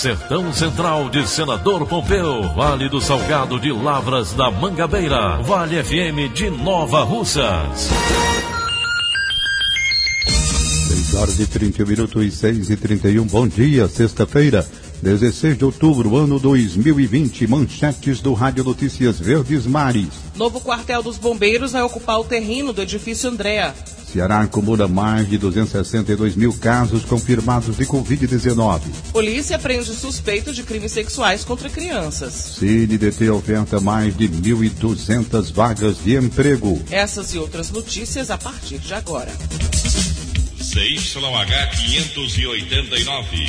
Sertão Central de Senador Pompeu, Vale do Salgado de Lavras da Mangabeira, Vale FM de Nova Russas. 6 horas e 31 minutos e 6 e 31. Bom dia, sexta-feira, 16 de outubro, ano 2020. Manchetes do Rádio Notícias Verdes Mares. Novo quartel dos bombeiros vai ocupar o terreno do edifício Andréa. Ceará acumula mais de 262 mil casos confirmados de Covid-19. Polícia prende suspeito de crimes sexuais contra crianças. CNDT oferta mais de 1.200 vagas de emprego. Essas e outras notícias a partir de agora. CYH 589.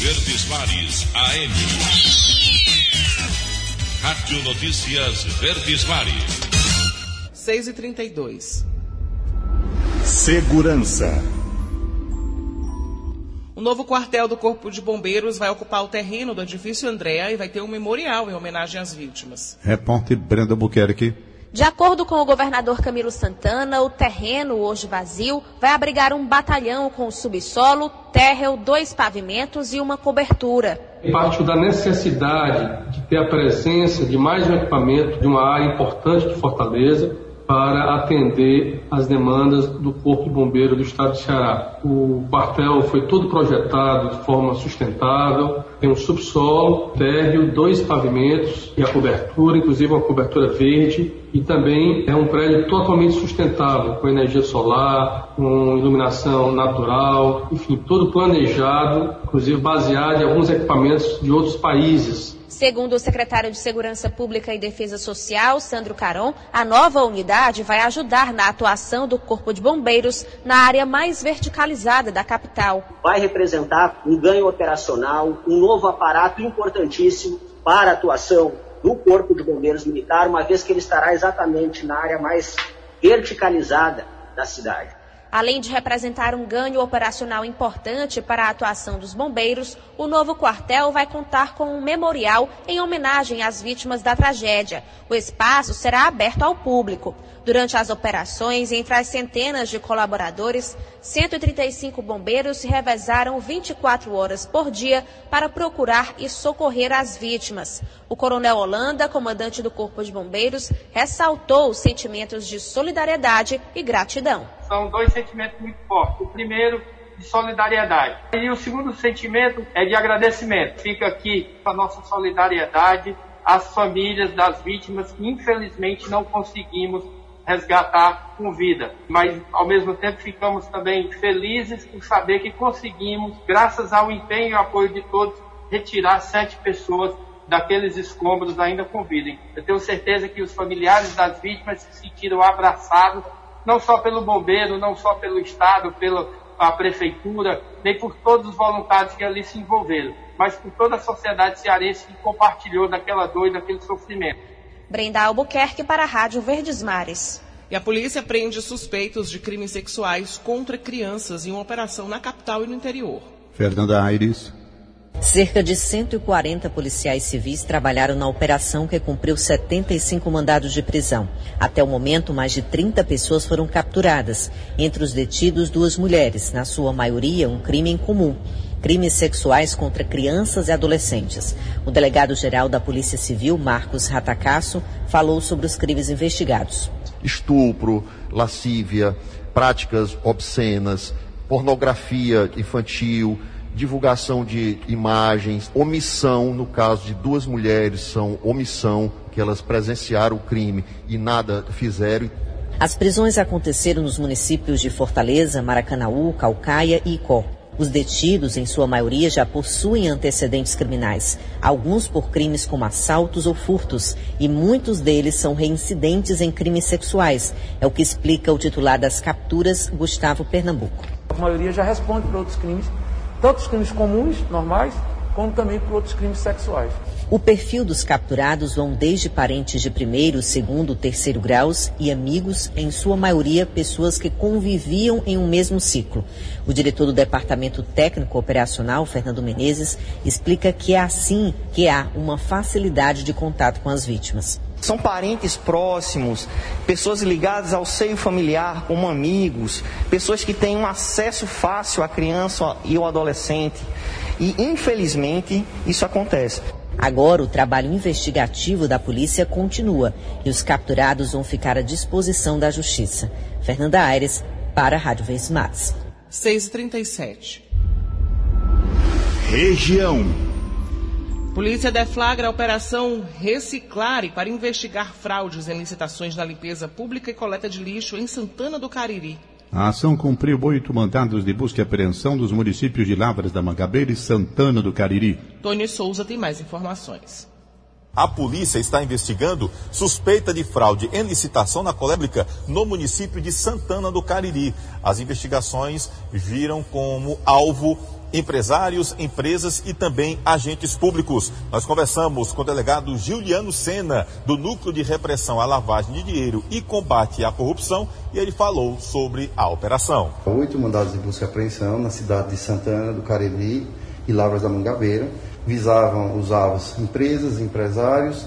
Verdes Mares AM. Rádio Notícias Verdes Mares. 6 e 32 Segurança. O novo quartel do Corpo de Bombeiros vai ocupar o terreno do edifício Andréa e vai ter um memorial em homenagem às vítimas. Repórter Brenda Buquerque. De acordo com o governador Camilo Santana, o terreno, hoje vazio, vai abrigar um batalhão com subsolo, térreo, dois pavimentos e uma cobertura. Partiu da necessidade de ter a presença de mais um equipamento de uma área importante de Fortaleza, para atender as demandas do Corpo de Bombeiro do Estado de Ceará. O quartel foi todo projetado de forma sustentável, tem um subsolo, térreo, dois pavimentos e a cobertura, inclusive uma cobertura verde, e também é um prédio totalmente sustentável, com energia solar, com iluminação natural, enfim, todo planejado, inclusive baseado em alguns equipamentos de outros países Segundo o secretário de Segurança Pública e Defesa Social, Sandro Caron, a nova unidade vai ajudar na atuação do Corpo de Bombeiros na área mais verticalizada da capital. Vai representar um ganho operacional, um novo aparato importantíssimo para a atuação do Corpo de Bombeiros Militar, uma vez que ele estará exatamente na área mais verticalizada da cidade. Além de representar um ganho operacional importante para a atuação dos bombeiros, o novo quartel vai contar com um memorial em homenagem às vítimas da tragédia. O espaço será aberto ao público. Durante as operações, entre as centenas de colaboradores, 135 bombeiros se revezaram 24 horas por dia para procurar e socorrer as vítimas. O coronel Holanda, comandante do Corpo de Bombeiros, ressaltou os sentimentos de solidariedade e gratidão. São dois sentimentos muito fortes. O primeiro, de solidariedade. E o segundo sentimento é de agradecimento. Fica aqui a nossa solidariedade às famílias das vítimas que infelizmente não conseguimos resgatar com vida. Mas, ao mesmo tempo, ficamos também felizes por saber que conseguimos, graças ao empenho e apoio de todos, retirar sete pessoas daqueles escombros ainda com vida. Eu tenho certeza que os familiares das vítimas se sentiram abraçados, não só pelo bombeiro, não só pelo Estado, pela prefeitura, nem por todos os voluntários que ali se envolveram, mas por toda a sociedade cearense que compartilhou daquela dor e daquele sofrimento. Brenda Albuquerque para a Rádio Verdes Mares. E a polícia prende suspeitos de crimes sexuais contra crianças em uma operação na capital e no interior. Fernanda Aires. Cerca de 140 policiais civis trabalharam na operação que cumpriu 75 mandados de prisão. Até o momento, mais de 30 pessoas foram capturadas. Entre os detidos, duas mulheres, na sua maioria um crime em comum crimes sexuais contra crianças e adolescentes. O delegado-geral da Polícia Civil, Marcos Ratacasso, falou sobre os crimes investigados. Estupro, lascívia, práticas obscenas, pornografia infantil, divulgação de imagens, omissão, no caso de duas mulheres, são omissão, que elas presenciaram o crime e nada fizeram. As prisões aconteceram nos municípios de Fortaleza, Maracanaú, Calcaia e Icó. Os detidos, em sua maioria, já possuem antecedentes criminais, alguns por crimes como assaltos ou furtos, e muitos deles são reincidentes em crimes sexuais. É o que explica o titular das capturas, Gustavo Pernambuco. A maioria já responde por outros crimes, tanto os crimes comuns, normais, como também por outros crimes sexuais. O perfil dos capturados vão desde parentes de primeiro, segundo, terceiro graus e amigos, em sua maioria pessoas que conviviam em um mesmo ciclo. O diretor do Departamento Técnico Operacional, Fernando Menezes, explica que é assim que há uma facilidade de contato com as vítimas. São parentes próximos, pessoas ligadas ao seio familiar, como amigos, pessoas que têm um acesso fácil à criança e ao adolescente. E, infelizmente, isso acontece. Agora, o trabalho investigativo da polícia continua e os capturados vão ficar à disposição da Justiça. Fernanda Aires, para a Rádio Vez Mais. 6h37. Região. Polícia deflagra a operação Reciclare para investigar fraudes em licitações na limpeza pública e coleta de lixo em Santana do Cariri. A ação cumpriu oito mandados de busca e apreensão dos municípios de Lavras da Mangabeira e Santana do Cariri. Tony Souza tem mais informações. A polícia está investigando suspeita de fraude em licitação na colérica no município de Santana do Cariri. As investigações viram como alvo empresários, empresas e também agentes públicos. Nós conversamos com o delegado Juliano Sena, do Núcleo de Repressão à Lavagem de Dinheiro e Combate à Corrupção, e ele falou sobre a operação. Oito mandados de busca e apreensão na cidade de Santana do Cariri e Lavras da Mangabeira visavam os alvos empresas, empresários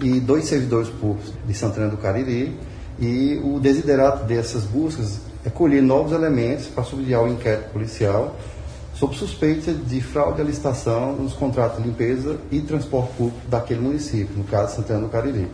e dois servidores públicos de Santana do Cariri. E o desiderato dessas buscas é colher novos elementos para subsidiar o inquérito policial sob suspeita de fraude à licitação nos contratos de limpeza e transporte público daquele município, no caso Santana do Cariri.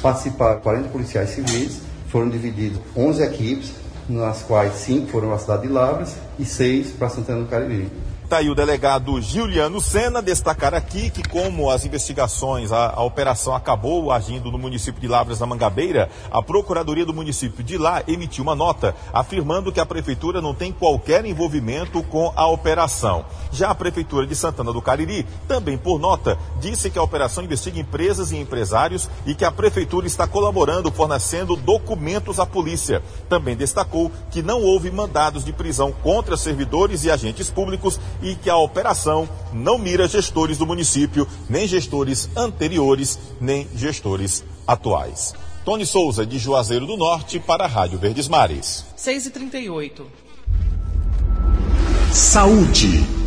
Participaram 40 policiais civis, foram divididos 11 equipes, nas quais 5 foram a cidade de Lavras e 6 para Santana do Cariri. Está aí o delegado Giuliano Sena destacar aqui que, como as investigações, a, a, operação acabou agindo no município de Lavras da Mangabeira, a Procuradoria do município de lá emitiu uma nota afirmando que a Prefeitura não tem qualquer envolvimento com a operação. Já a Prefeitura de Santana do Cariri, também por nota, disse que a operação investiga empresas e empresários e que a Prefeitura está colaborando, fornecendo documentos à polícia. Também destacou que não houve mandados de prisão contra servidores e agentes públicos e que a operação não mira gestores do município, nem gestores anteriores, nem gestores atuais. Tony Souza, de Juazeiro do Norte, para a Rádio Verdes Mares. 6h38. Saúde.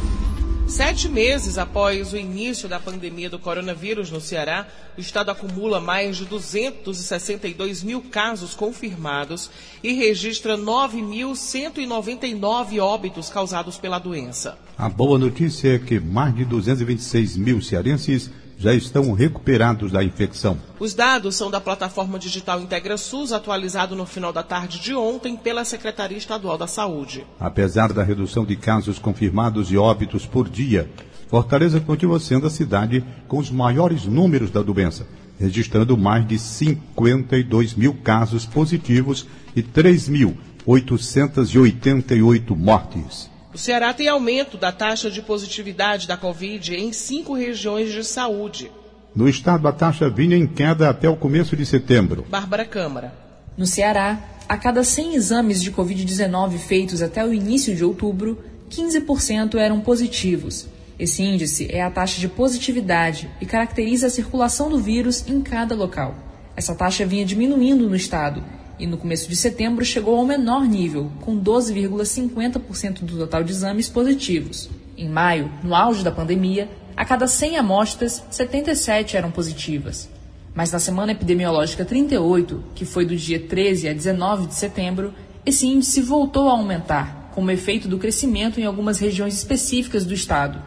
Sete meses após o início da pandemia do coronavírus no Ceará, o estado acumula mais de 262 mil casos confirmados e registra 9.199 óbitos causados pela doença. A boa notícia é que mais de 226 mil cearenses já estão recuperados da infecção. Os dados são da plataforma digital IntegraSUS, atualizado no final da tarde de ontem pela Secretaria Estadual da Saúde. Apesar da redução de casos confirmados e óbitos por dia, Fortaleza continua sendo a cidade com os maiores números da doença, registrando mais de 52 mil casos positivos e 3.888 mortes. O Ceará tem aumento da taxa de positividade da Covid em cinco regiões de saúde. No estado, a taxa vinha em queda até o começo de setembro. Bárbara Câmara. No Ceará, a cada 100 exames de Covid-19 feitos até o início de outubro, 15% eram positivos. Esse índice é a taxa de positividade e caracteriza a circulação do vírus em cada local. Essa taxa vinha diminuindo no estado e no começo de setembro chegou ao menor nível, com 12,50% do total de exames positivos. Em maio, no auge da pandemia, a cada 100 amostras, 77 eram positivas. Mas na semana epidemiológica 38, que foi do dia 13 a 19 de setembro, esse índice voltou a aumentar, como efeito do crescimento em algumas regiões específicas do estado.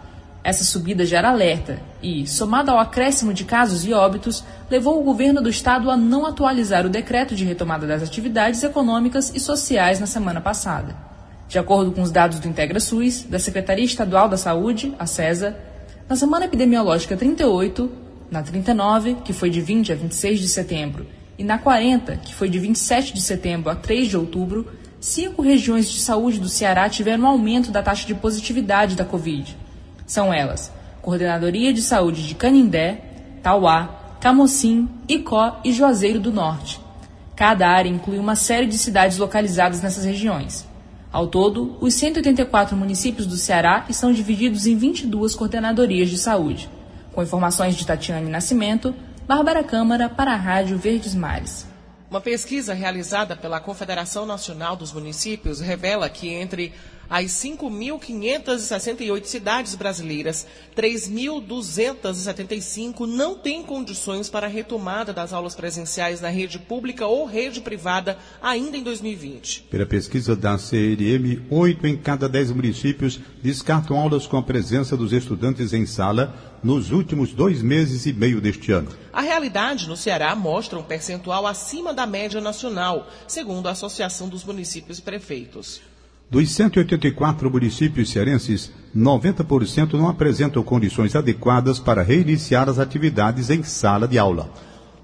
Essa subida gera alerta e, somada ao acréscimo de casos e óbitos, levou o governo do estado a não atualizar o decreto de retomada das atividades econômicas e sociais na semana passada. De acordo com os dados do IntegraSUS, da Secretaria Estadual da Saúde, a CESA, na semana epidemiológica 38, na 39, que foi de 20 a 26 de setembro, e na 40, que foi de 27 de setembro a 3 de outubro, cinco regiões de saúde do Ceará tiveram um aumento da taxa de positividade da Covid. São elas: Coordenadoria de Saúde de Canindé, Tauá, Camocim, Icó e Juazeiro do Norte. Cada área inclui uma série de cidades localizadas nessas regiões. Ao todo, os 184 municípios do Ceará estão divididos em 22 coordenadorias de saúde. Com informações de Tatiane Nascimento, Bárbara Câmara para a Rádio Verdes Mares. Uma pesquisa realizada pela Confederação Nacional dos Municípios revela que entre as 5.568 cidades brasileiras, 3.275 não têm condições para a retomada das aulas presenciais na rede pública ou rede privada ainda em 2020. Pela pesquisa da CRM, oito em cada dez municípios descartam aulas com a presença dos estudantes em sala nos últimos dois meses e meio deste ano. A realidade no Ceará mostra um percentual acima da média nacional, segundo a Associação dos Municípios e Prefeitos. Dos 184 municípios cearenses, 90% não apresentam condições adequadas para reiniciar as atividades em sala de aula.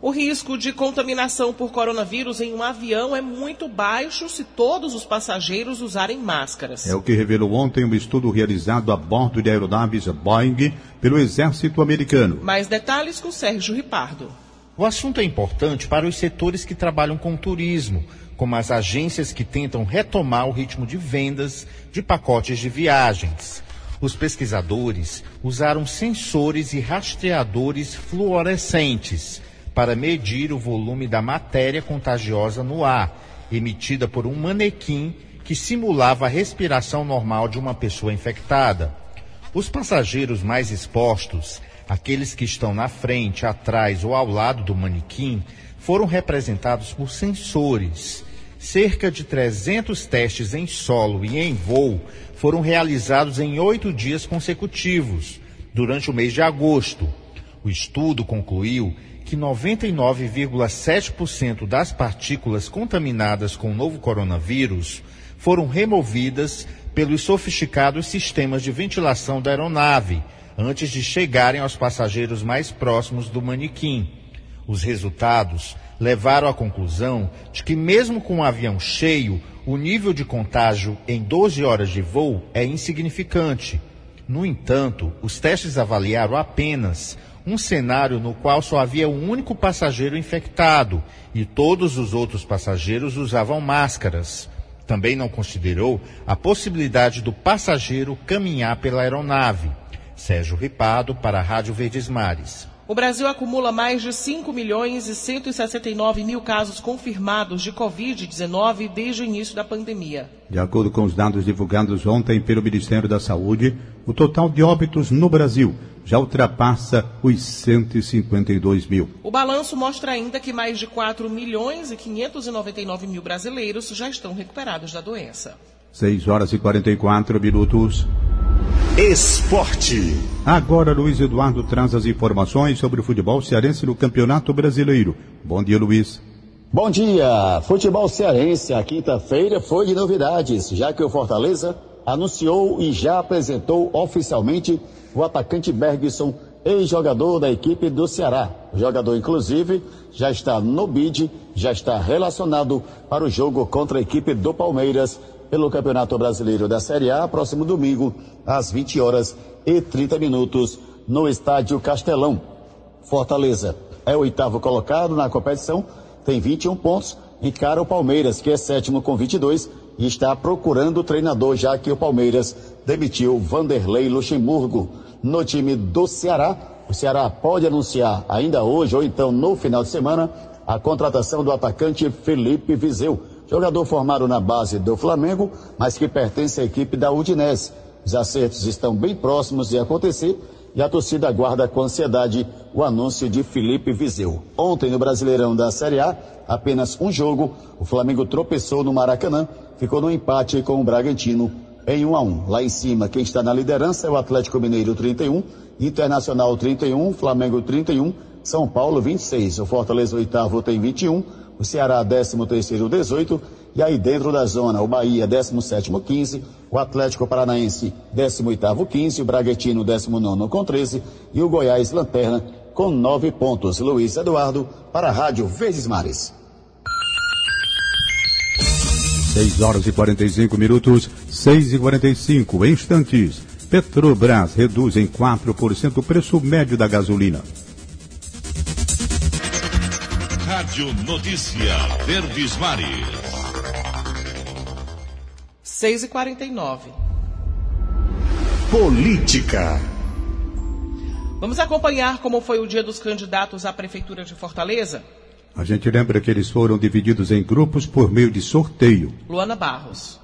O risco de contaminação por coronavírus em um avião é muito baixo se todos os passageiros usarem máscaras. É o que revelou ontem um estudo realizado a bordo de aeronaves Boeing pelo Exército Americano. Mais detalhes com Sérgio Ripardo. O assunto é importante para os setores que trabalham com turismo, como as agências que tentam retomar o ritmo de vendas de pacotes de viagens. Os pesquisadores usaram sensores e rastreadores fluorescentes para medir o volume da matéria contagiosa no ar, emitida por um manequim que simulava a respiração normal de uma pessoa infectada. Os passageiros mais expostos, aqueles que estão na frente, atrás ou ao lado do manequim, foram representados por sensores cerca de 300 testes em solo e em voo foram realizados em oito dias consecutivos, durante o mês de agosto. O estudo concluiu que 99,7% das partículas contaminadas com o novo coronavírus foram removidas pelos sofisticados sistemas de ventilação da aeronave antes de chegarem aos passageiros mais próximos do manequim. Os resultados levaram à conclusão de que, mesmo com um avião cheio, o nível de contágio em 12 horas de voo é insignificante. No entanto, os testes avaliaram apenas um cenário no qual só havia um único passageiro infectado e todos os outros passageiros usavam máscaras. Também não considerou a possibilidade do passageiro caminhar pela aeronave. Sérgio Ripado para a Rádio Verdes Mares. O Brasil acumula mais de 5 milhões e 169 mil casos confirmados de Covid-19 desde o início da pandemia. De acordo com os dados divulgados ontem pelo Ministério da Saúde, o total de óbitos no Brasil já ultrapassa os 152 mil. O balanço mostra ainda que mais de 4 milhões e 599 mil brasileiros já estão recuperados da doença. 6 horas e 44 minutos. Esporte. Agora Luiz Eduardo traz as informações sobre o futebol cearense no Campeonato Brasileiro. Bom dia, Luiz. Bom dia. Futebol cearense, a quinta-feira foi de novidades, já que o Fortaleza anunciou e já apresentou oficialmente o atacante Bergson, ex-jogador da equipe do Ceará. O jogador, inclusive, já está no bid, já está relacionado para o jogo contra a equipe do Palmeiras pelo Campeonato Brasileiro da Série A, próximo domingo, às 20 horas e 30 minutos, no Estádio Castelão. Fortaleza é o oitavo colocado na competição, tem 21 pontos, encara o Palmeiras, que é sétimo com 22, e está procurando o treinador, já que o Palmeiras demitiu Vanderlei Luxemburgo. No time do Ceará, o Ceará pode anunciar ainda hoje ou então no final de semana a contratação do atacante Felipe Viseu jogador formado na base do Flamengo, mas que pertence à equipe da Udinese. Os acertos estão bem próximos de acontecer e a torcida aguarda com ansiedade o anúncio de Felipe Viseu. Ontem, no Brasileirão da Série A, apenas um jogo, o Flamengo tropeçou no Maracanã, ficou no empate com o Bragantino em 1 a 1. Lá em cima, quem está na liderança é o Atlético Mineiro 31, Internacional 31, Flamengo 31, São Paulo 26. O Fortaleza oitavo tem 21, o Ceará 13º 18 e aí dentro da zona o Bahia 17º 15, o Atlético Paranaense 18º 15, o Bragantino 19 com 13 e o Goiás Lanterna com 9 pontos. Luiz Eduardo para a Rádio Vezes Mares. 6 horas e 45 minutos, 6 e 45 instantes. Petrobras reduz em 4% o preço médio da gasolina. Rádio Notícia Verdes Mares. 6 e 49 Política. Vamos acompanhar como foi o dia dos candidatos à Prefeitura de Fortaleza? A gente lembra que eles foram divididos em grupos por meio de sorteio. Luana Barros.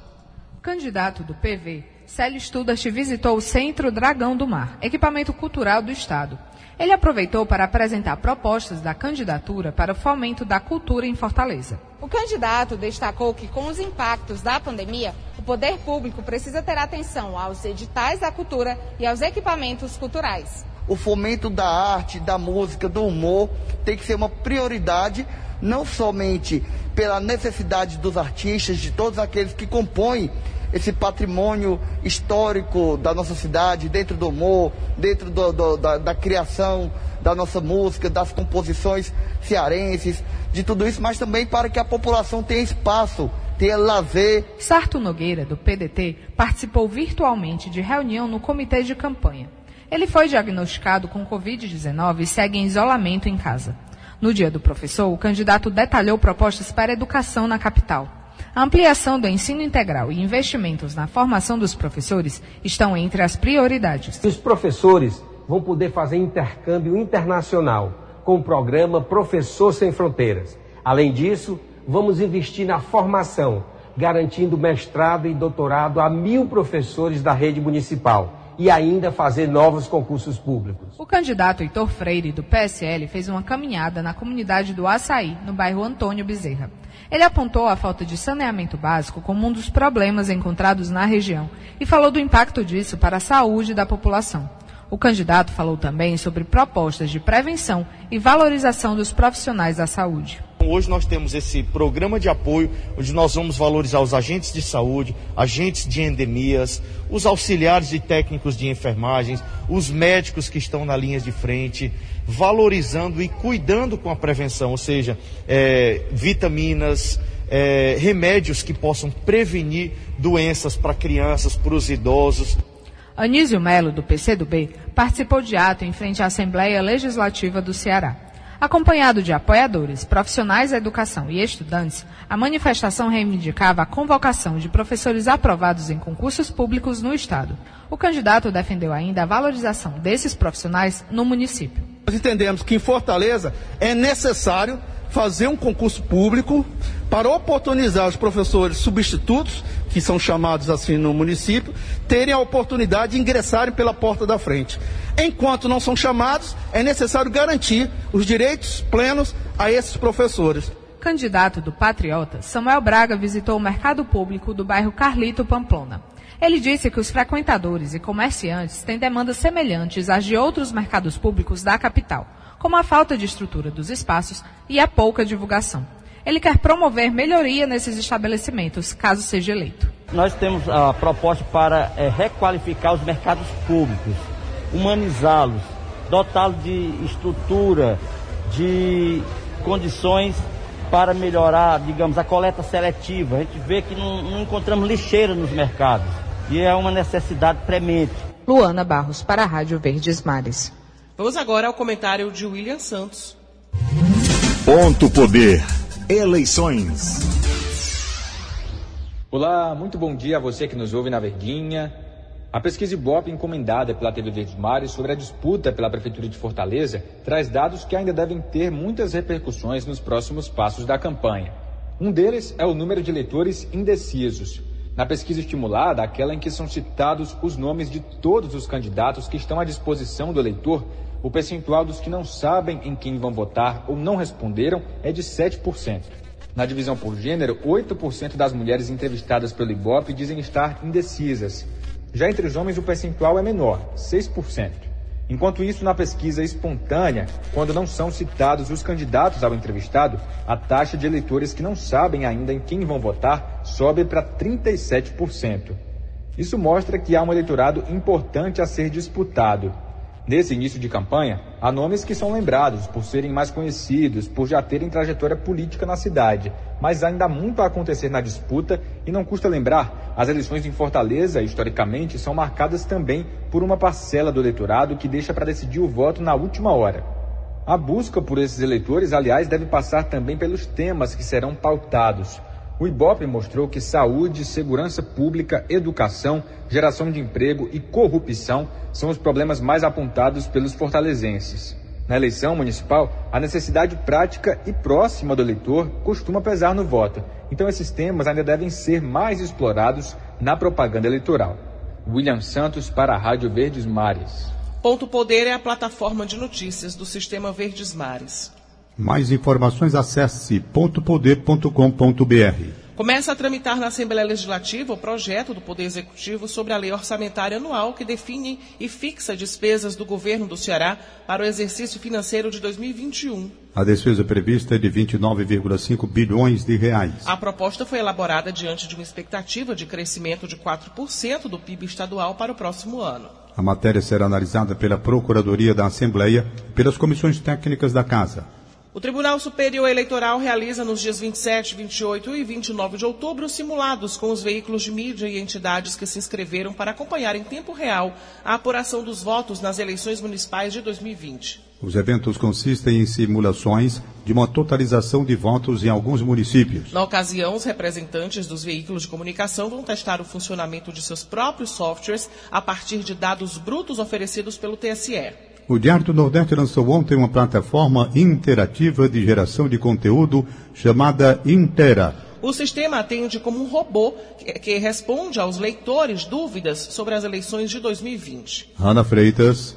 Candidato do PV, Célio Studart visitou o Centro Dragão do Mar, equipamento cultural do Estado. Ele aproveitou para apresentar propostas da candidatura para o fomento da cultura em Fortaleza. O candidato destacou que, com os impactos da pandemia, o poder público precisa ter atenção aos editais da cultura e aos equipamentos culturais o fomento da arte, da música, do humor tem que ser uma prioridade, não somente pela necessidade dos artistas, de todos aqueles que compõem esse patrimônio histórico da nossa cidade, dentro do humor, dentro do, do, da, da criação da nossa música, das composições cearenses, de tudo isso, mas também para que a população tenha espaço ter lazer. Sarto Nogueira, do PDT, participou virtualmente de reunião no comitê de campanha. Ele foi diagnosticado com Covid-19 e segue em isolamento em casa. No dia do professor, o candidato detalhou propostas para educação na capital. A ampliação do ensino integral e investimentos na formação dos professores estão entre as prioridades. Os professores vão poder fazer intercâmbio internacional com o programa Professor Sem Fronteiras. Além disso, vamos investir na formação, garantindo mestrado e doutorado a mil professores da rede municipal e ainda fazer novos concursos públicos. O candidato Heitor Freire, do PSL, fez uma caminhada na comunidade do Açaí, no bairro Antônio Bezerra. Ele apontou a falta de saneamento básico como um dos problemas encontrados na região e falou do impacto disso para a saúde da população. O candidato falou também sobre propostas de prevenção e valorização dos profissionais da saúde. Hoje nós temos esse programa de apoio, onde nós vamos valorizar os agentes de saúde, agentes de endemias, os auxiliares e técnicos de enfermagens, os médicos que estão na linha de frente, valorizando e cuidando com a prevenção, ou seja, é, vitaminas, é, remédios que possam prevenir doenças para crianças, para os idosos. Anísio Melo, do PCdoB, participou de ato em frente à Assembleia Legislativa do Ceará. Acompanhado de apoiadores, profissionais da educação e estudantes, a manifestação reivindicava a convocação de professores aprovados em concursos públicos no Estado. O candidato defendeu ainda a valorização desses profissionais no município. Nós entendemos que em Fortaleza é necessário fazer um concurso público para oportunizar os professores substitutos, que são chamados assim no município, terem a oportunidade de ingressarem pela porta da frente. Enquanto não são chamados, é necessário garantir os direitos plenos a esses professores. Candidato do Patriota, Samuel Braga visitou o mercado público do bairro Carlito Pamplona. Ele disse que os frequentadores e comerciantes têm demandas semelhantes às de outros mercados públicos da capital como a falta de estrutura dos espaços e a pouca divulgação. Ele quer promover melhoria nesses estabelecimentos, caso seja eleito. Nós temos a proposta para é, requalificar os mercados públicos, humanizá-los, dotá-los de estrutura, de condições para melhorar, digamos, a coleta seletiva. A gente vê que não, não encontramos lixeira nos mercados e é uma necessidade premente. Luana Barros para a Rádio Verdes Mares. Vamos agora ao comentário de William Santos. Ponto Poder. Eleições. Olá, muito bom dia a você que nos ouve na Verdinha. A pesquisa Ibope encomendada pela TV Verdes Mares sobre a disputa pela Prefeitura de Fortaleza traz dados que ainda devem ter muitas repercussões nos próximos passos da campanha. Um deles é o número de eleitores indecisos. Na pesquisa estimulada, aquela em que são citados os nomes de todos os candidatos que estão à disposição do eleitor, o percentual dos que não sabem em quem vão votar ou não responderam é de 7%. Na divisão por gênero, 8% das mulheres entrevistadas pelo Ibope dizem estar indecisas. Já entre os homens, o percentual é menor, 6%. Enquanto isso, na pesquisa espontânea, quando não são citados os candidatos ao entrevistado, a taxa de eleitores que não sabem ainda em quem vão votar sobe para 37%. Isso mostra que há um eleitorado importante a ser disputado. Nesse início de campanha, há nomes que são lembrados por serem mais conhecidos, por já terem trajetória política na cidade, mas ainda há muito a acontecer na disputa e não custa lembrar, as eleições em Fortaleza, historicamente, são marcadas também por uma parcela do eleitorado que deixa para decidir o voto na última hora. A busca por esses eleitores, aliás, deve passar também pelos temas que serão pautados. O IBOP mostrou que saúde, segurança pública, educação, geração de emprego e corrupção são os problemas mais apontados pelos fortalezenses. Na eleição municipal, a necessidade prática e próxima do eleitor costuma pesar no voto, então esses temas ainda devem ser mais explorados na propaganda eleitoral. William Santos para a Rádio Verdes Mares. Ponto Poder é a plataforma de notícias do Sistema Verdes Mares. Mais informações acesse pontopoder.com.br. Começa a tramitar na Assembleia Legislativa o projeto do Poder Executivo sobre a Lei Orçamentária Anual que define e fixa despesas do governo do Ceará para o exercício financeiro de 2021. A despesa prevista é de 29,5 bilhões de reais. A proposta foi elaborada diante de uma expectativa de crescimento de 4% do PIB estadual para o próximo ano. A matéria será analisada pela Procuradoria da Assembleia e pelas comissões técnicas da Casa. O Tribunal Superior Eleitoral realiza nos dias 27, 28 e 29 de outubro simulados com os veículos de mídia e entidades que se inscreveram para acompanhar em tempo real a apuração dos votos nas eleições municipais de 2020. Os eventos consistem em simulações de uma totalização de votos em alguns municípios. Na ocasião, os representantes dos veículos de comunicação vão testar o funcionamento de seus próprios softwares a partir de dados brutos oferecidos pelo TSE. O Diário do Nordeste lançou ontem uma plataforma interativa de geração de conteúdo chamada Intera. O sistema atende como um robô que responde aos leitores dúvidas sobre as eleições de 2020. Ana Freitas.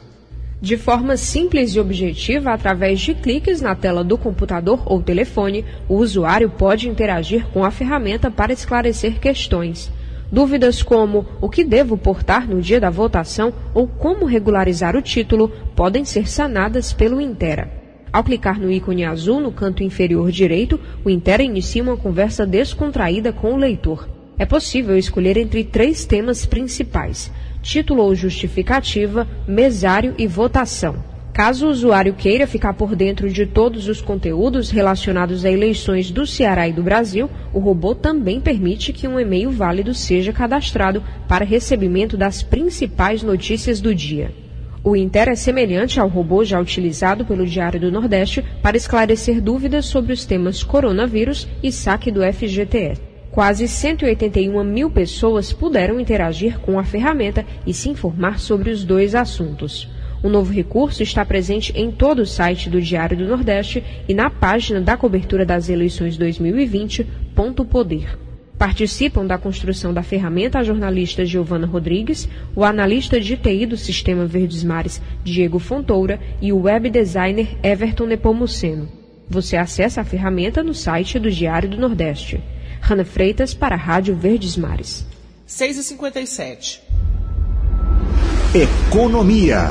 De forma simples e objetiva, através de cliques na tela do computador ou telefone, o usuário pode interagir com a ferramenta para esclarecer questões. Dúvidas como o que devo portar no dia da votação ou como regularizar o título podem ser sanadas pelo Intera. Ao clicar no ícone azul no canto inferior direito, o Intera inicia uma conversa descontraída com o leitor. É possível escolher entre três temas principais: título ou justificativa, mesário e votação. Caso o usuário queira ficar por dentro de todos os conteúdos relacionados a eleições do Ceará e do Brasil, o robô também permite que um e-mail válido seja cadastrado para recebimento das principais notícias do dia. O Inter é semelhante ao robô já utilizado pelo Diário do Nordeste para esclarecer dúvidas sobre os temas coronavírus e saque do FGTS. Quase 181 mil pessoas puderam interagir com a ferramenta e se informar sobre os dois assuntos. O novo recurso está presente em todo o site do Diário do Nordeste e na página da cobertura das eleições 2020, Ponto Poder. Participam da construção da ferramenta a jornalista Giovana Rodrigues, o analista de TI do Sistema Verdes Mares, Diego Fontoura, e o web designer Everton Nepomuceno. Você acessa a ferramenta no site do Diário do Nordeste. Rana Freitas para a Rádio Verdes Mares. 6h57. Economia.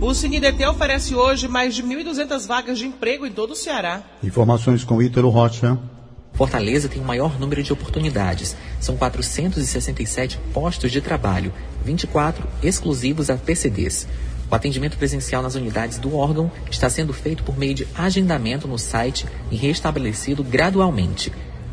O CineDT oferece hoje mais de 1.200 vagas de emprego em todo o Ceará. Informações com Ítalo Rocha. Fortaleza tem o maior número de oportunidades. São 467 postos de trabalho, 24 exclusivos a PCDs. O atendimento presencial nas unidades do órgão está sendo feito por meio de agendamento no site e restabelecido gradualmente.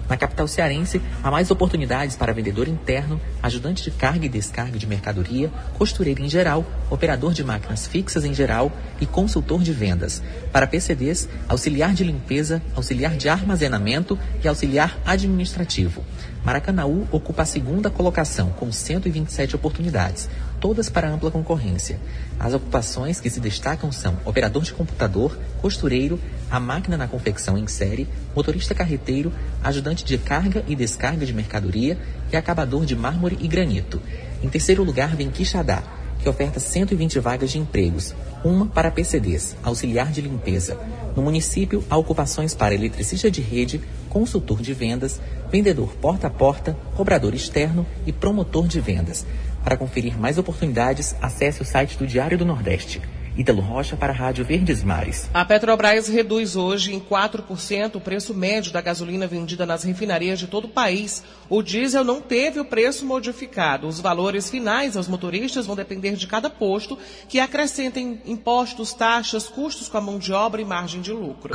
Na capital cearense, há mais oportunidades para vendedor interno, ajudante de carga e descarga de mercadoria, costureiro em geral, operador de máquinas fixas em geral e consultor de vendas. Para PCDs, auxiliar de limpeza, auxiliar de armazenamento e auxiliar administrativo. Maracanaú ocupa a segunda colocação, com 127 oportunidades, todas para ampla concorrência. As ocupações que se destacam são operador de computador, costureiro, a máquina na confecção em série, motorista carreteiro, ajudante de carga e descarga de mercadoria e acabador de mármore e granito. Em terceiro lugar vem Quixadá, que oferta 120 vagas de empregos, uma para PCDs, auxiliar de limpeza. No município, há ocupações para eletricista de rede, consultor de vendas, vendedor porta a porta, cobrador externo e promotor de vendas. Para conferir mais oportunidades, acesse o site do Diário do Nordeste Ítalo Rocha para a Rádio Verdes Mares. A Petrobras reduz hoje em 4% o preço médio da gasolina vendida nas refinarias de todo o país. O diesel não teve o preço modificado. Os valores finais aos motoristas vão depender de cada posto, que acrescentem impostos, taxas, custos com a mão de obra e margem de lucro.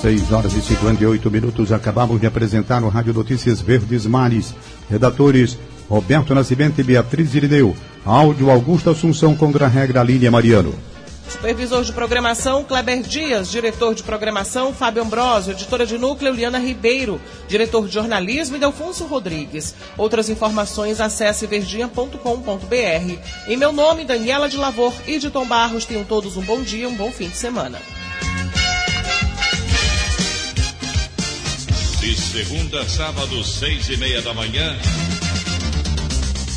6 horas e 58 minutos. Acabamos de apresentar no Rádio Notícias Verdes Mares. Redatores Roberto Nascimento e Beatriz Irineu. Áudio Augusto Assunção contra a regra Línia Mariano. Supervisor de programação, Kleber Dias. Diretor de programação, Fábio Ambrosio. Editora de núcleo, Liana Ribeiro. Diretor de jornalismo, Delfonso Rodrigues. Outras informações, acesse verdinha.com.br. Em meu nome, Daniela de Lavor e de Tom Barros. Tenham todos um bom dia, um bom fim de semana. De segunda a sábado, seis e meia da manhã.